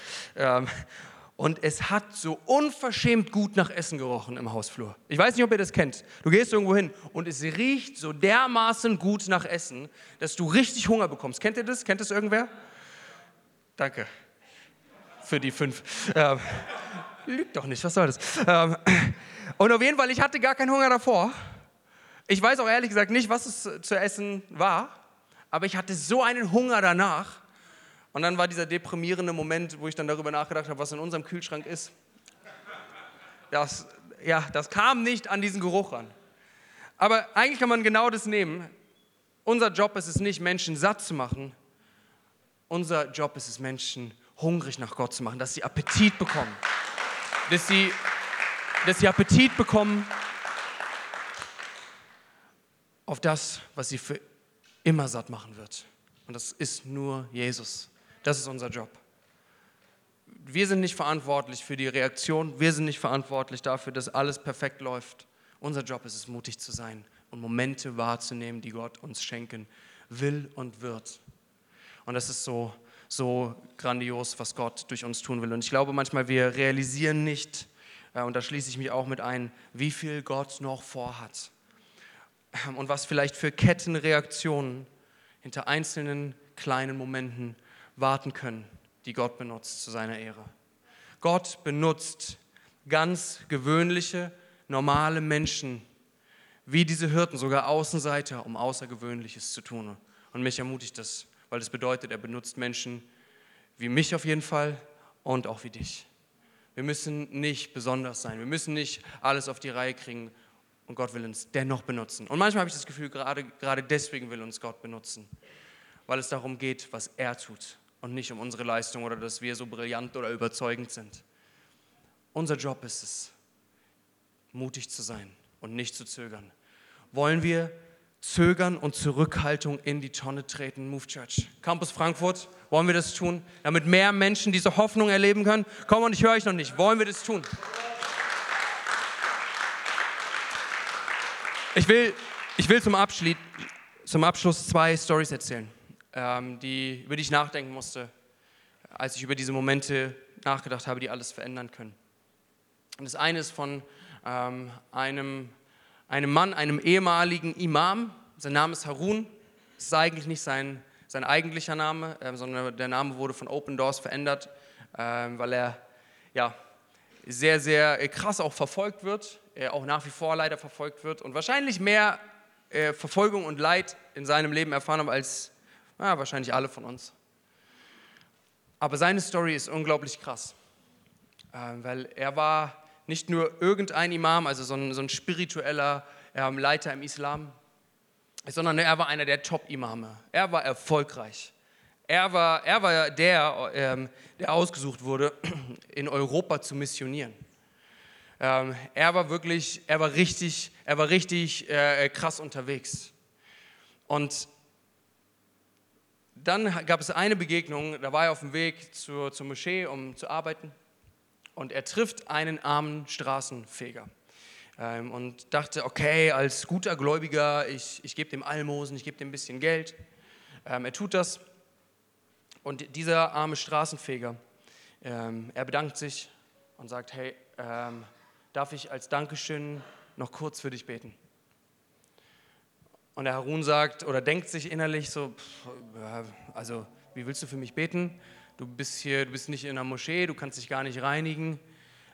[SPEAKER 2] Und es hat so unverschämt gut nach Essen gerochen im Hausflur. Ich weiß nicht, ob ihr das kennt. Du gehst irgendwo hin und es riecht so dermaßen gut nach Essen, dass du richtig Hunger bekommst. Kennt ihr das? Kennt das irgendwer? Danke. Für die fünf. Ähm, lügt doch nicht, was soll das? Ähm, und auf jeden Fall, ich hatte gar keinen Hunger davor. Ich weiß auch ehrlich gesagt nicht, was es zu essen war, aber ich hatte so einen Hunger danach. Und dann war dieser deprimierende Moment, wo ich dann darüber nachgedacht habe, was in unserem Kühlschrank ist. Das, ja, das kam nicht an diesen Geruch ran. Aber eigentlich kann man genau das nehmen. Unser Job ist es nicht, Menschen satt zu machen. Unser Job ist es, Menschen hungrig nach Gott zu machen, dass sie Appetit bekommen. Dass sie, dass sie Appetit bekommen auf das, was sie für immer satt machen wird. Und das ist nur Jesus. Das ist unser Job. Wir sind nicht verantwortlich für die Reaktion, wir sind nicht verantwortlich dafür, dass alles perfekt läuft. Unser Job ist es, mutig zu sein und Momente wahrzunehmen, die Gott uns schenken will und wird. Und das ist so, so grandios, was Gott durch uns tun will. Und ich glaube manchmal, wir realisieren nicht, äh, und da schließe ich mich auch mit ein, wie viel Gott noch vorhat und was vielleicht für Kettenreaktionen hinter einzelnen kleinen Momenten warten können, die Gott benutzt zu seiner Ehre. Gott benutzt ganz gewöhnliche, normale Menschen, wie diese Hirten, sogar Außenseiter, um Außergewöhnliches zu tun. Und mich ermutigt das, weil das bedeutet, er benutzt Menschen wie mich auf jeden Fall und auch wie dich. Wir müssen nicht besonders sein, wir müssen nicht alles auf die Reihe kriegen, und Gott will uns dennoch benutzen. Und manchmal habe ich das Gefühl, gerade, gerade deswegen will uns Gott benutzen, weil es darum geht, was er tut und nicht um unsere Leistung oder dass wir so brillant oder überzeugend sind. Unser Job ist es, mutig zu sein und nicht zu zögern. Wollen wir Zögern und Zurückhaltung in die Tonne treten, Move Church? Campus Frankfurt, wollen wir das tun, damit mehr Menschen diese Hoffnung erleben können? Komm und ich höre euch noch nicht. Wollen wir das tun? Ich will, ich will zum, Abschluss, zum Abschluss zwei Stories erzählen, die, über die ich nachdenken musste, als ich über diese Momente nachgedacht habe, die alles verändern können. Und das eine ist von ähm, einem, einem Mann, einem ehemaligen Imam. Sein Name ist Harun. Das ist eigentlich nicht sein, sein eigentlicher Name, äh, sondern der Name wurde von Open Doors verändert, äh, weil er ja, sehr, sehr äh, krass auch verfolgt wird, er auch nach wie vor leider verfolgt wird und wahrscheinlich mehr äh, Verfolgung und Leid in seinem Leben erfahren hat als ja, wahrscheinlich alle von uns. Aber seine Story ist unglaublich krass, äh, weil er war nicht nur irgendein Imam, also so ein, so ein spiritueller ähm, Leiter im Islam, sondern er war einer der Top-Imame. Er war erfolgreich. Er war, er war der, ähm, der ausgesucht wurde, in Europa zu missionieren. Ähm, er war wirklich, er war richtig, er war richtig äh, krass unterwegs. Und dann gab es eine Begegnung, da war er auf dem Weg zur, zur Moschee, um zu arbeiten und er trifft einen armen Straßenfeger ähm, und dachte, okay, als guter Gläubiger, ich, ich gebe dem Almosen, ich gebe dem ein bisschen Geld. Ähm, er tut das und dieser arme Straßenfeger, ähm, er bedankt sich und sagt, hey, ähm, darf ich als Dankeschön noch kurz für dich beten? Und der Harun sagt oder denkt sich innerlich so, pff, also wie willst du für mich beten? du bist hier, du bist nicht in der Moschee, du kannst dich gar nicht reinigen,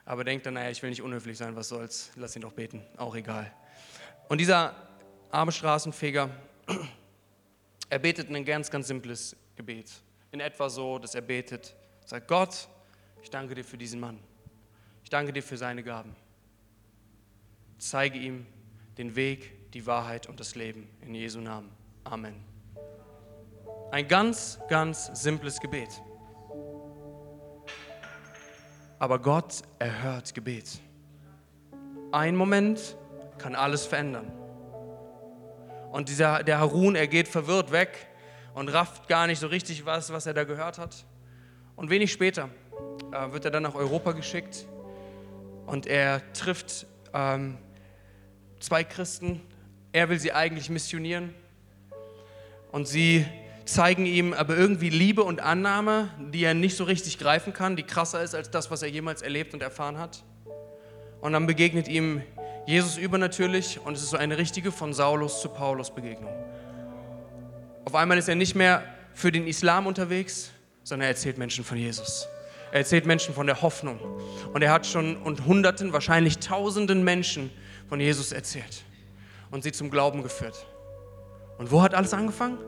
[SPEAKER 2] aber denkt dann, naja, ich will nicht unhöflich sein, was soll's, lass ihn doch beten, auch egal. Und dieser arme Straßenfeger, er betet ein ganz, ganz simples Gebet. In etwa so, dass er betet, sagt Gott, ich danke dir für diesen Mann. Ich danke dir für seine Gaben. Zeige ihm den Weg, die Wahrheit und das Leben. In Jesu Namen. Amen. Ein ganz, ganz simples Gebet. Aber Gott erhört Gebet. Ein Moment kann alles verändern. Und dieser, der Harun, er geht verwirrt weg und rafft gar nicht so richtig was, was er da gehört hat. Und wenig später äh, wird er dann nach Europa geschickt und er trifft ähm, zwei Christen. Er will sie eigentlich missionieren und sie zeigen ihm aber irgendwie Liebe und Annahme, die er nicht so richtig greifen kann, die krasser ist als das, was er jemals erlebt und erfahren hat. Und dann begegnet ihm Jesus übernatürlich und es ist so eine richtige von Saulus zu Paulus Begegnung. Auf einmal ist er nicht mehr für den Islam unterwegs, sondern er erzählt Menschen von Jesus. Er erzählt Menschen von der Hoffnung. Und er hat schon und Hunderten, wahrscheinlich Tausenden Menschen von Jesus erzählt und sie zum Glauben geführt. Und wo hat alles angefangen?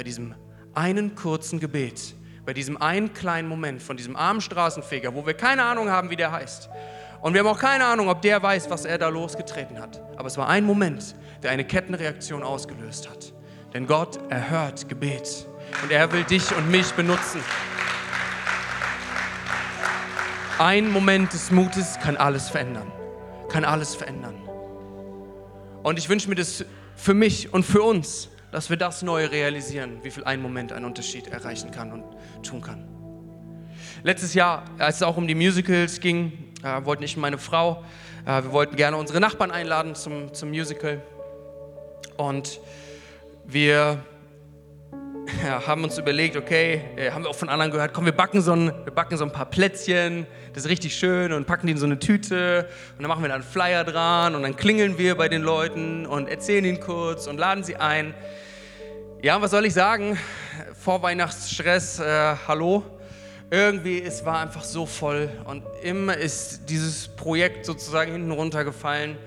[SPEAKER 2] bei diesem einen kurzen Gebet, bei diesem einen kleinen Moment von diesem armen Straßenfeger, wo wir keine Ahnung haben, wie der heißt. Und wir haben auch keine Ahnung, ob der weiß, was er da losgetreten hat. Aber es war ein Moment, der eine Kettenreaktion ausgelöst hat. Denn Gott erhört Gebet und er will dich und mich benutzen. Ein Moment des Mutes kann alles verändern. Kann alles verändern. Und ich wünsche mir das für mich und für uns, dass wir das neu realisieren, wie viel ein Moment einen Unterschied erreichen kann und tun kann. Letztes Jahr, als es auch um die Musicals ging, äh, wollten ich und meine Frau, äh, wir wollten gerne unsere Nachbarn einladen zum, zum Musical. Und wir ja, haben uns überlegt, okay, äh, haben wir auch von anderen gehört, komm, wir backen, so ein, wir backen so ein paar Plätzchen, das ist richtig schön und packen die in so eine Tüte und dann machen wir da einen Flyer dran und dann klingeln wir bei den Leuten und erzählen ihnen kurz und laden sie ein. Ja, was soll ich sagen? Vorweihnachtsstress, äh, hallo. Irgendwie, es war einfach so voll und immer ist dieses Projekt sozusagen hinten runtergefallen.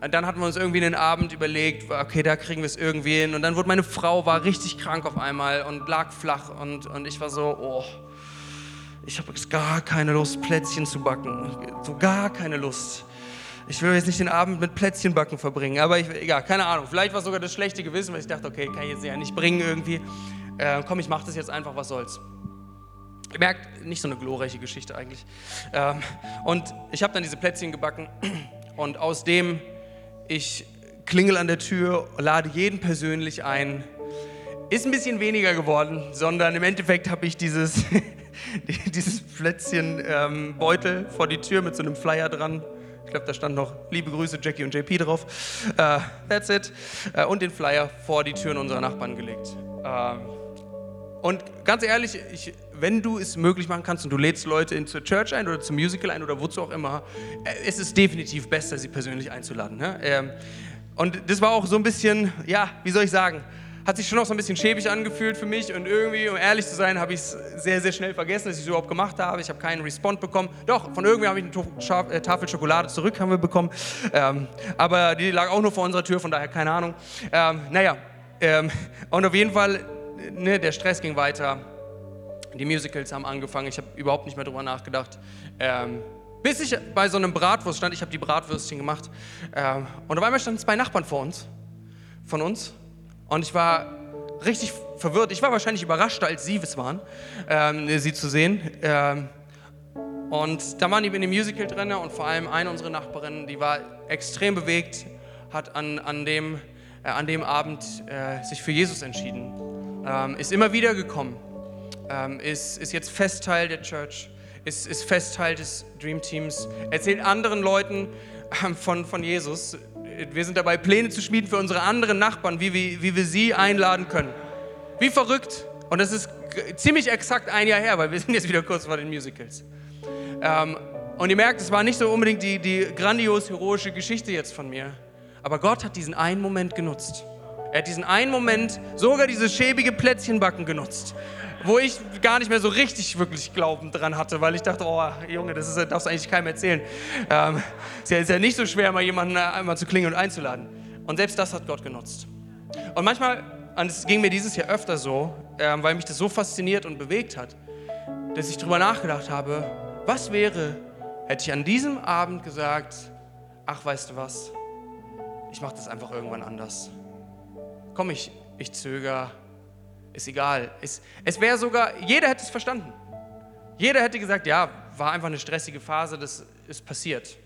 [SPEAKER 2] Dann hatten wir uns irgendwie einen Abend überlegt, okay, da kriegen wir es irgendwie hin. Und dann wurde meine Frau war richtig krank auf einmal und lag flach und, und ich war so, oh, ich habe gar keine Lust, Plätzchen zu backen. So gar keine Lust. Ich will jetzt nicht den Abend mit Plätzchenbacken verbringen, aber ich, egal, keine Ahnung. Vielleicht war sogar das schlechte Gewissen, weil ich dachte, okay, kann ich jetzt ja nicht bringen irgendwie. Äh, komm, ich mache das jetzt einfach, was soll's. Ihr merkt, nicht so eine glorreiche Geschichte eigentlich. Ähm, und ich habe dann diese Plätzchen gebacken und aus dem ich klingel an der Tür, lade jeden persönlich ein. Ist ein bisschen weniger geworden, sondern im Endeffekt habe ich dieses, dieses Plätzchenbeutel ähm, vor die Tür mit so einem Flyer dran. Ich glaube, da stand noch liebe Grüße Jackie und JP drauf. Uh, that's it. Uh, und den Flyer vor die Türen unserer Nachbarn gelegt. Uh, und ganz ehrlich, ich, wenn du es möglich machen kannst und du lädst Leute in zur Church ein oder zum Musical ein oder wozu auch immer, es ist definitiv besser, sie persönlich einzuladen. Ne? Ähm, und das war auch so ein bisschen, ja, wie soll ich sagen, hat sich schon noch so ein bisschen schäbig angefühlt für mich und irgendwie, um ehrlich zu sein, habe ich es sehr, sehr schnell vergessen, dass ich es überhaupt gemacht habe. Ich habe keinen Respond bekommen. Doch, von irgendwer habe ich eine äh, Tafel Schokolade zurück, haben wir bekommen. Ähm, aber die lag auch nur vor unserer Tür, von daher keine Ahnung. Ähm, naja, ähm, und auf jeden Fall, ne, der Stress ging weiter. Die Musicals haben angefangen. Ich habe überhaupt nicht mehr drüber nachgedacht. Ähm, bis ich bei so einem Bratwurst stand, ich habe die Bratwürstchen gemacht. Ähm, und auf einmal standen zwei Nachbarn vor uns, von uns. Und ich war richtig verwirrt. Ich war wahrscheinlich überraschter, als sie es waren, ähm, sie zu sehen. Ähm, und da waren die in dem Musical drin und vor allem eine unserer Nachbarinnen, die war extrem bewegt, hat an, an, dem, äh, an dem Abend äh, sich für Jesus entschieden, ähm, ist immer wieder gekommen, ähm, ist, ist jetzt Festteil der Church, ist, ist Festteil des Dream Teams, erzählt anderen Leuten ähm, von, von Jesus, wir sind dabei, Pläne zu schmieden für unsere anderen Nachbarn, wie, wie, wie wir sie einladen können. Wie verrückt. Und das ist ziemlich exakt ein Jahr her, weil wir sind jetzt wieder kurz vor den Musicals. Ähm, und ihr merkt, es war nicht so unbedingt die, die grandios heroische Geschichte jetzt von mir. Aber Gott hat diesen einen Moment genutzt. Er hat diesen einen Moment, sogar dieses schäbige Plätzchenbacken genutzt wo ich gar nicht mehr so richtig wirklich Glauben dran hatte, weil ich dachte, oh Junge, das ist, darfst du eigentlich keinem erzählen. Ähm, ja, ist ja nicht so schwer, mal jemanden äh, einmal zu klingeln und einzuladen. Und selbst das hat Gott genutzt. Und manchmal, und es ging mir dieses Jahr öfter so, ähm, weil mich das so fasziniert und bewegt hat, dass ich darüber nachgedacht habe, was wäre, hätte ich an diesem Abend gesagt, ach weißt du was, ich mache das einfach irgendwann anders. Komm, ich, ich zögere, ist egal. Es, es wäre sogar, jeder hätte es verstanden. Jeder hätte gesagt, ja, war einfach eine stressige Phase, das ist passiert.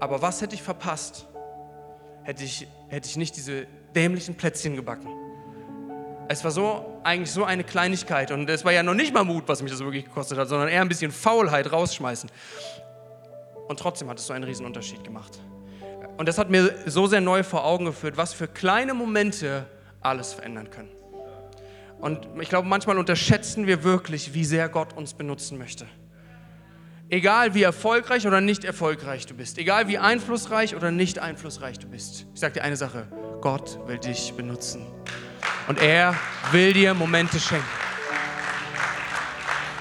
[SPEAKER 2] Aber was hätte ich verpasst, hätte ich, hätte ich nicht diese dämlichen Plätzchen gebacken. Es war so, eigentlich so eine Kleinigkeit und es war ja noch nicht mal Mut, was mich das wirklich gekostet hat, sondern eher ein bisschen Faulheit rausschmeißen. Und trotzdem hat es so einen riesen Unterschied gemacht. Und das hat mir so sehr neu vor Augen geführt, was für kleine Momente alles verändern können. Und ich glaube, manchmal unterschätzen wir wirklich, wie sehr Gott uns benutzen möchte. Egal wie erfolgreich oder nicht erfolgreich du bist, egal wie einflussreich oder nicht einflussreich du bist. Ich sage dir eine Sache, Gott will dich benutzen. Und er will dir Momente schenken.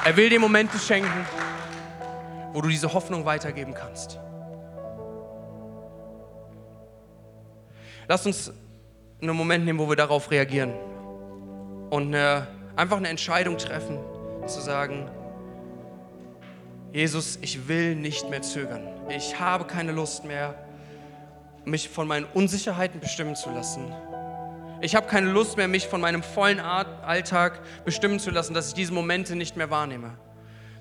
[SPEAKER 2] Er will dir Momente schenken, wo du diese Hoffnung weitergeben kannst. Lass uns einen Moment nehmen, wo wir darauf reagieren und eine, einfach eine Entscheidung treffen, zu sagen, Jesus, ich will nicht mehr zögern. Ich habe keine Lust mehr, mich von meinen Unsicherheiten bestimmen zu lassen. Ich habe keine Lust mehr, mich von meinem vollen Alltag bestimmen zu lassen, dass ich diese Momente nicht mehr wahrnehme,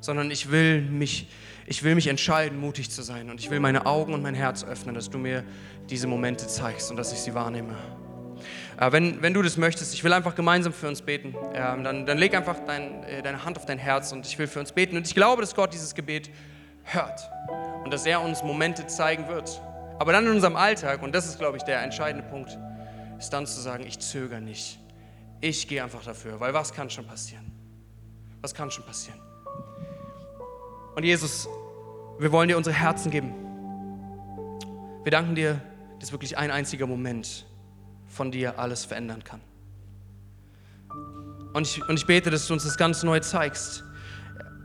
[SPEAKER 2] sondern ich will mich, ich will mich entscheiden, mutig zu sein und ich will meine Augen und mein Herz öffnen, dass du mir diese Momente zeigst und dass ich sie wahrnehme. Äh, wenn, wenn du das möchtest, ich will einfach gemeinsam für uns beten, ähm, dann, dann leg einfach dein, äh, deine Hand auf dein Herz und ich will für uns beten. Und ich glaube, dass Gott dieses Gebet hört und dass er uns Momente zeigen wird. Aber dann in unserem Alltag, und das ist, glaube ich, der entscheidende Punkt, ist dann zu sagen, ich zögere nicht. Ich gehe einfach dafür, weil was kann schon passieren? Was kann schon passieren? Und Jesus, wir wollen dir unsere Herzen geben. Wir danken dir, dass wirklich ein einziger Moment von dir alles verändern kann. Und ich, und ich bete, dass du uns das ganz neu zeigst.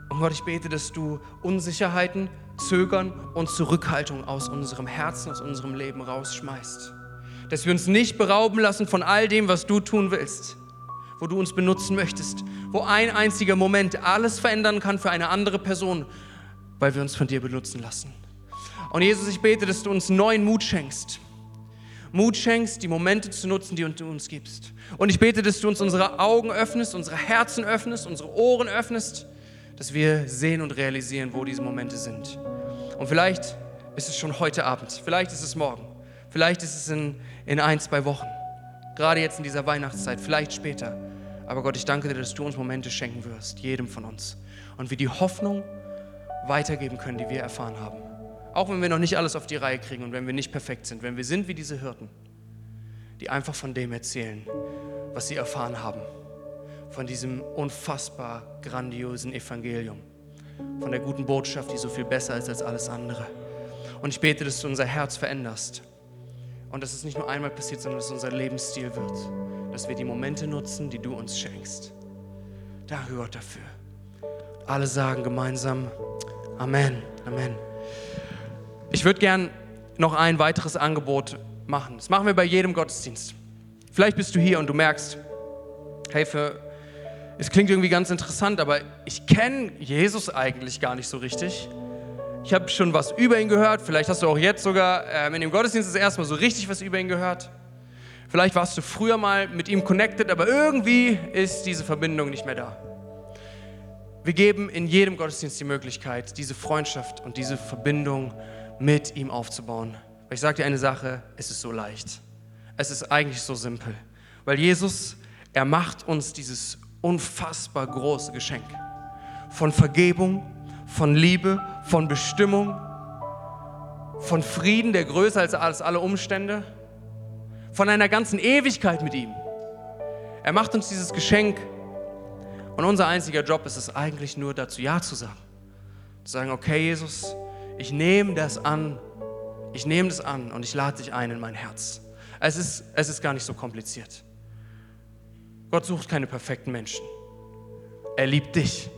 [SPEAKER 2] Und Gott, ich bete, dass du Unsicherheiten, Zögern und Zurückhaltung aus unserem Herzen, aus unserem Leben rausschmeißt. Dass wir uns nicht berauben lassen von all dem, was du tun willst, wo du uns benutzen möchtest, wo ein einziger Moment alles verändern kann für eine andere Person, weil wir uns von dir benutzen lassen. Und Jesus, ich bete, dass du uns neuen Mut schenkst Mut schenkst, die Momente zu nutzen, die du uns gibst. Und ich bete, dass du uns unsere Augen öffnest, unsere Herzen öffnest, unsere Ohren öffnest, dass wir sehen und realisieren, wo diese Momente sind. Und vielleicht ist es schon heute Abend, vielleicht ist es morgen, vielleicht ist es in, in ein, zwei Wochen, gerade jetzt in dieser Weihnachtszeit, vielleicht später. Aber Gott, ich danke dir, dass du uns Momente schenken wirst, jedem von uns. Und wir die Hoffnung weitergeben können, die wir erfahren haben. Auch wenn wir noch nicht alles auf die Reihe kriegen und wenn wir nicht perfekt sind, wenn wir sind wie diese Hirten, die einfach von dem erzählen, was sie erfahren haben, von diesem unfassbar grandiosen Evangelium, von der guten Botschaft, die so viel besser ist als alles andere. Und ich bete, dass du unser Herz veränderst und dass es nicht nur einmal passiert, sondern dass es unser Lebensstil wird, dass wir die Momente nutzen, die du uns schenkst. Danke Gott dafür. Alle sagen gemeinsam Amen, Amen. Ich würde gern noch ein weiteres Angebot machen. Das machen wir bei jedem Gottesdienst. Vielleicht bist du hier und du merkst, hey, für, es klingt irgendwie ganz interessant, aber ich kenne Jesus eigentlich gar nicht so richtig. Ich habe schon was über ihn gehört. Vielleicht hast du auch jetzt sogar ähm, in dem Gottesdienst das erste Mal so richtig was über ihn gehört. Vielleicht warst du früher mal mit ihm connected, aber irgendwie ist diese Verbindung nicht mehr da. Wir geben in jedem Gottesdienst die Möglichkeit, diese Freundschaft und diese Verbindung mit ihm aufzubauen. ich sage dir eine Sache, es ist so leicht. Es ist eigentlich so simpel. Weil Jesus, er macht uns dieses unfassbar große Geschenk von Vergebung, von Liebe, von Bestimmung, von Frieden, der größer ist als alle Umstände, von einer ganzen Ewigkeit mit ihm. Er macht uns dieses Geschenk und unser einziger Job ist es eigentlich nur dazu Ja zu sagen. Zu sagen, okay Jesus, ich nehme das an, ich nehme das an und ich lade dich ein in mein Herz. Es ist, es ist gar nicht so kompliziert. Gott sucht keine perfekten Menschen. Er liebt dich.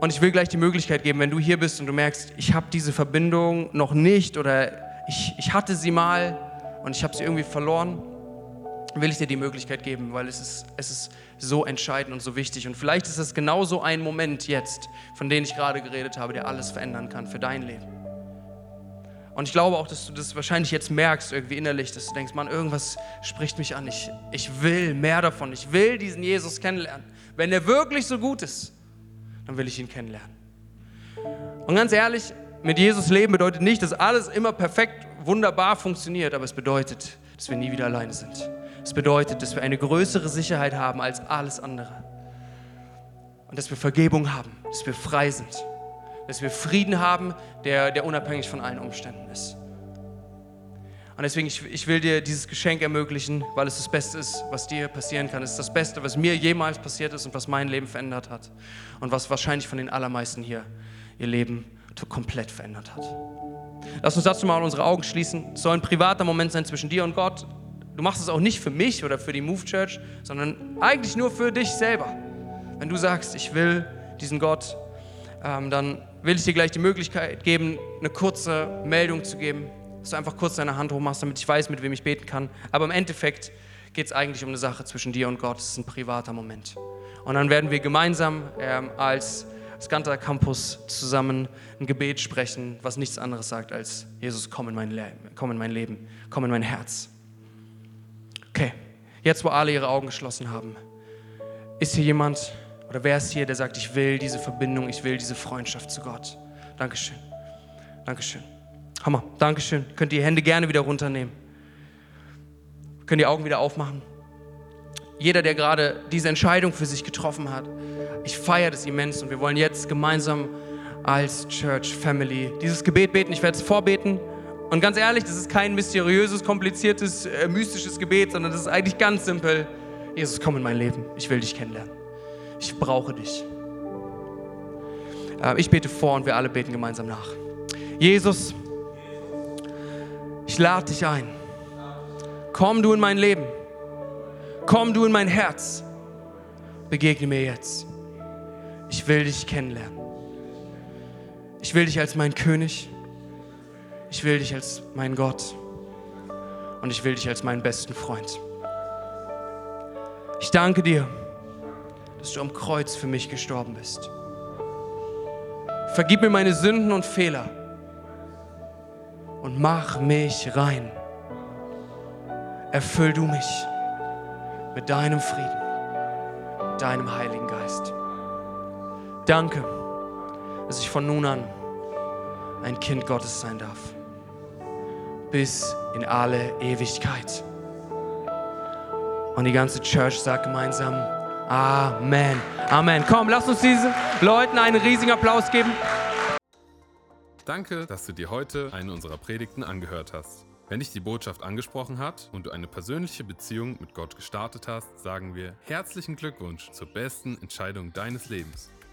[SPEAKER 2] Und ich will gleich die Möglichkeit geben, wenn du hier bist und du merkst, ich habe diese Verbindung noch nicht oder ich, ich hatte sie mal und ich habe sie irgendwie verloren, will ich dir die Möglichkeit geben, weil es ist, es ist so entscheidend und so wichtig. Und vielleicht ist es genauso ein Moment jetzt, von dem ich gerade geredet habe, der alles verändern kann für dein Leben. Und ich glaube auch, dass du das wahrscheinlich jetzt merkst, irgendwie innerlich, dass du denkst, Mann, irgendwas spricht mich an. Ich, ich will mehr davon. Ich will diesen Jesus kennenlernen. Wenn er wirklich so gut ist, dann will ich ihn kennenlernen. Und ganz ehrlich, mit Jesus leben bedeutet nicht, dass alles immer perfekt, wunderbar funktioniert, aber es bedeutet, dass wir nie wieder alleine sind. Es bedeutet, dass wir eine größere Sicherheit haben als alles andere. Und dass wir Vergebung haben, dass wir frei sind, dass wir Frieden haben, der, der unabhängig von allen Umständen ist. Und deswegen, ich, ich will dir dieses Geschenk ermöglichen, weil es das Beste ist, was dir passieren kann. Es ist das Beste, was mir jemals passiert ist und was mein Leben verändert hat. Und was wahrscheinlich von den allermeisten hier ihr Leben komplett verändert hat. Lass uns dazu mal unsere Augen schließen. Es soll ein privater Moment sein zwischen dir und Gott. Du machst es auch nicht für mich oder für die Move Church, sondern eigentlich nur für dich selber. Wenn du sagst, ich will diesen Gott, ähm, dann will ich dir gleich die Möglichkeit geben, eine kurze Meldung zu geben, dass du einfach kurz deine Hand hochmachst, damit ich weiß, mit wem ich beten kann. Aber im Endeffekt geht es eigentlich um eine Sache zwischen dir und Gott. Es ist ein privater Moment. Und dann werden wir gemeinsam ähm, als Skanta Campus zusammen ein Gebet sprechen, was nichts anderes sagt als Jesus, komm in mein, Le komm in mein Leben, komm in mein Herz. Okay, jetzt wo alle ihre Augen geschlossen haben, ist hier jemand oder wer ist hier, der sagt, ich will diese Verbindung, ich will diese Freundschaft zu Gott? Dankeschön. Dankeschön. Hammer. Dankeschön. Könnt ihr die Hände gerne wieder runternehmen. Könnt die Augen wieder aufmachen. Jeder, der gerade diese Entscheidung für sich getroffen hat, ich feiere das immens und wir wollen jetzt gemeinsam als Church Family dieses Gebet beten. Ich werde es vorbeten. Und ganz ehrlich, das ist kein mysteriöses, kompliziertes, äh, mystisches Gebet, sondern das ist eigentlich ganz simpel. Jesus, komm in mein Leben. Ich will dich kennenlernen. Ich brauche dich. Äh, ich bete vor und wir alle beten gemeinsam nach. Jesus, ich lade dich ein. Komm du in mein Leben. Komm du in mein Herz. Begegne mir jetzt. Ich will dich kennenlernen. Ich will dich als mein König ich will dich als mein Gott und ich will dich als meinen besten Freund. Ich danke dir, dass du am Kreuz für mich gestorben bist. Vergib mir meine Sünden und Fehler und mach mich rein. Erfüll du mich mit deinem Frieden, deinem Heiligen Geist. Danke, dass ich von nun an ein Kind Gottes sein darf bis in alle Ewigkeit. Und die ganze Church sagt gemeinsam Amen. Amen. Komm, lass uns diesen Leuten einen riesigen Applaus geben.
[SPEAKER 1] Danke, dass du dir heute eine unserer Predigten angehört hast. Wenn dich die Botschaft angesprochen hat und du eine persönliche Beziehung mit Gott gestartet hast, sagen wir herzlichen Glückwunsch zur besten Entscheidung deines Lebens.